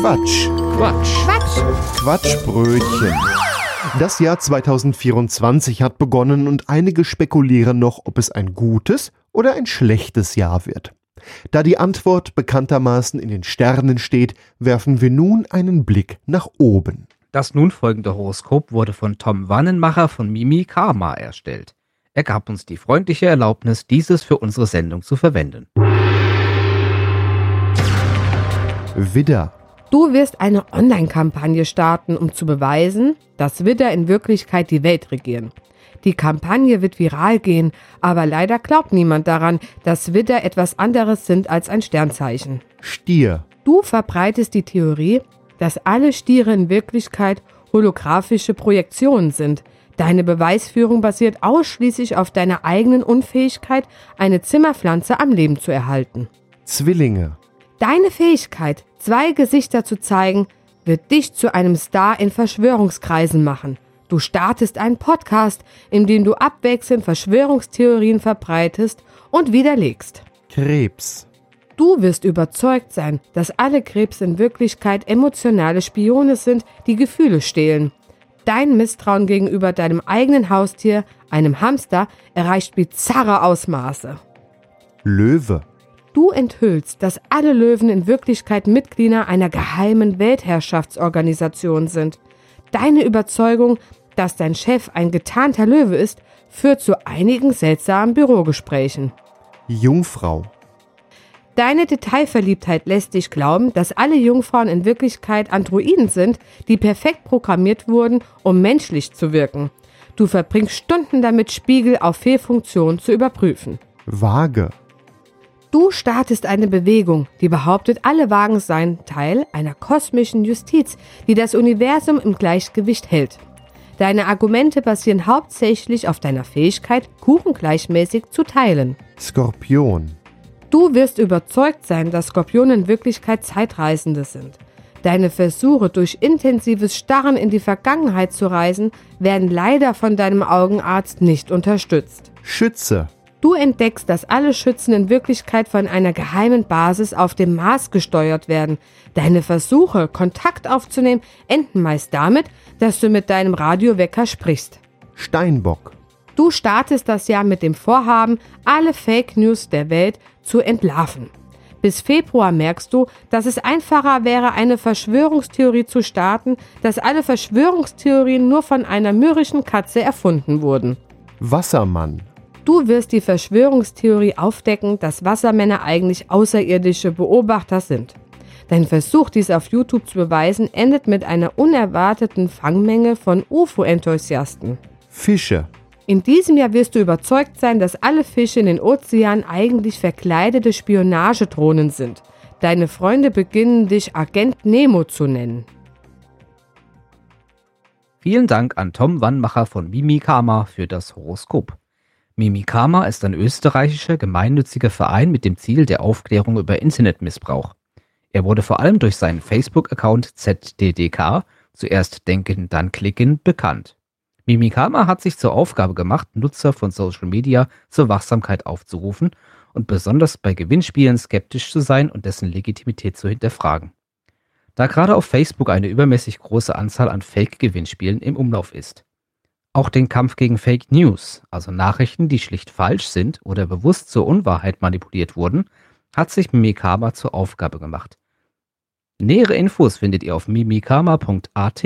Quatsch. Quatsch. Quatsch. Quatschbrötchen. Das Jahr 2024 hat begonnen und einige spekulieren noch, ob es ein gutes oder ein schlechtes Jahr wird. Da die Antwort bekanntermaßen in den Sternen steht, werfen wir nun einen Blick nach oben. Das nun folgende Horoskop wurde von Tom Wannenmacher von Mimi Karma erstellt. Er gab uns die freundliche Erlaubnis, dieses für unsere Sendung zu verwenden. Widder. Du wirst eine Online-Kampagne starten, um zu beweisen, dass Widder in Wirklichkeit die Welt regieren. Die Kampagne wird viral gehen, aber leider glaubt niemand daran, dass Widder etwas anderes sind als ein Sternzeichen. Stier. Du verbreitest die Theorie, dass alle Stiere in Wirklichkeit holographische Projektionen sind. Deine Beweisführung basiert ausschließlich auf deiner eigenen Unfähigkeit, eine Zimmerpflanze am Leben zu erhalten. Zwillinge. Deine Fähigkeit, zwei Gesichter zu zeigen, wird dich zu einem Star in Verschwörungskreisen machen. Du startest einen Podcast, in dem du abwechselnd Verschwörungstheorien verbreitest und widerlegst. Krebs. Du wirst überzeugt sein, dass alle Krebs in Wirklichkeit emotionale Spione sind, die Gefühle stehlen. Dein Misstrauen gegenüber deinem eigenen Haustier, einem Hamster, erreicht bizarre Ausmaße. Löwe. Du enthüllst, dass alle Löwen in Wirklichkeit Mitglieder einer geheimen Weltherrschaftsorganisation sind. Deine Überzeugung, dass dein Chef ein getarnter Löwe ist, führt zu einigen seltsamen Bürogesprächen. Jungfrau. Deine Detailverliebtheit lässt dich glauben, dass alle Jungfrauen in Wirklichkeit Androiden sind, die perfekt programmiert wurden, um menschlich zu wirken. Du verbringst Stunden damit, Spiegel auf Fehlfunktion zu überprüfen. Waage. Du startest eine Bewegung, die behauptet, alle Wagen seien Teil einer kosmischen Justiz, die das Universum im Gleichgewicht hält. Deine Argumente basieren hauptsächlich auf deiner Fähigkeit, Kuchen gleichmäßig zu teilen. Skorpion. Du wirst überzeugt sein, dass Skorpione in Wirklichkeit Zeitreisende sind. Deine Versuche, durch intensives Starren in die Vergangenheit zu reisen, werden leider von deinem Augenarzt nicht unterstützt. Schütze. Du entdeckst, dass alle Schützen in Wirklichkeit von einer geheimen Basis auf dem Mars gesteuert werden. Deine Versuche, Kontakt aufzunehmen, enden meist damit, dass du mit deinem Radiowecker sprichst. Steinbock. Du startest das Jahr mit dem Vorhaben, alle Fake News der Welt zu entlarven. Bis Februar merkst du, dass es einfacher wäre, eine Verschwörungstheorie zu starten, dass alle Verschwörungstheorien nur von einer mürrischen Katze erfunden wurden. Wassermann. Du wirst die Verschwörungstheorie aufdecken, dass Wassermänner eigentlich außerirdische Beobachter sind. Dein Versuch, dies auf YouTube zu beweisen, endet mit einer unerwarteten Fangmenge von UFO-Enthusiasten. Fische. In diesem Jahr wirst du überzeugt sein, dass alle Fische in den Ozeanen eigentlich verkleidete Spionagedrohnen sind. Deine Freunde beginnen dich Agent Nemo zu nennen. Vielen Dank an Tom Wannmacher von Mimikama für das Horoskop. Mimikama ist ein österreichischer gemeinnütziger Verein mit dem Ziel der Aufklärung über Internetmissbrauch. Er wurde vor allem durch seinen Facebook-Account ZDDK, zuerst denken, dann klicken, bekannt. Mimikama hat sich zur Aufgabe gemacht, Nutzer von Social Media zur Wachsamkeit aufzurufen und besonders bei Gewinnspielen skeptisch zu sein und dessen Legitimität zu hinterfragen. Da gerade auf Facebook eine übermäßig große Anzahl an Fake-Gewinnspielen im Umlauf ist. Auch den Kampf gegen Fake News, also Nachrichten, die schlicht falsch sind oder bewusst zur Unwahrheit manipuliert wurden, hat sich Mimikama zur Aufgabe gemacht. Nähere Infos findet ihr auf mimikama.at.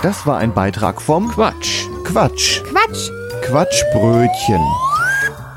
Das war ein Beitrag vom Quatsch. Quatsch. Quatsch! Quatschbrötchen.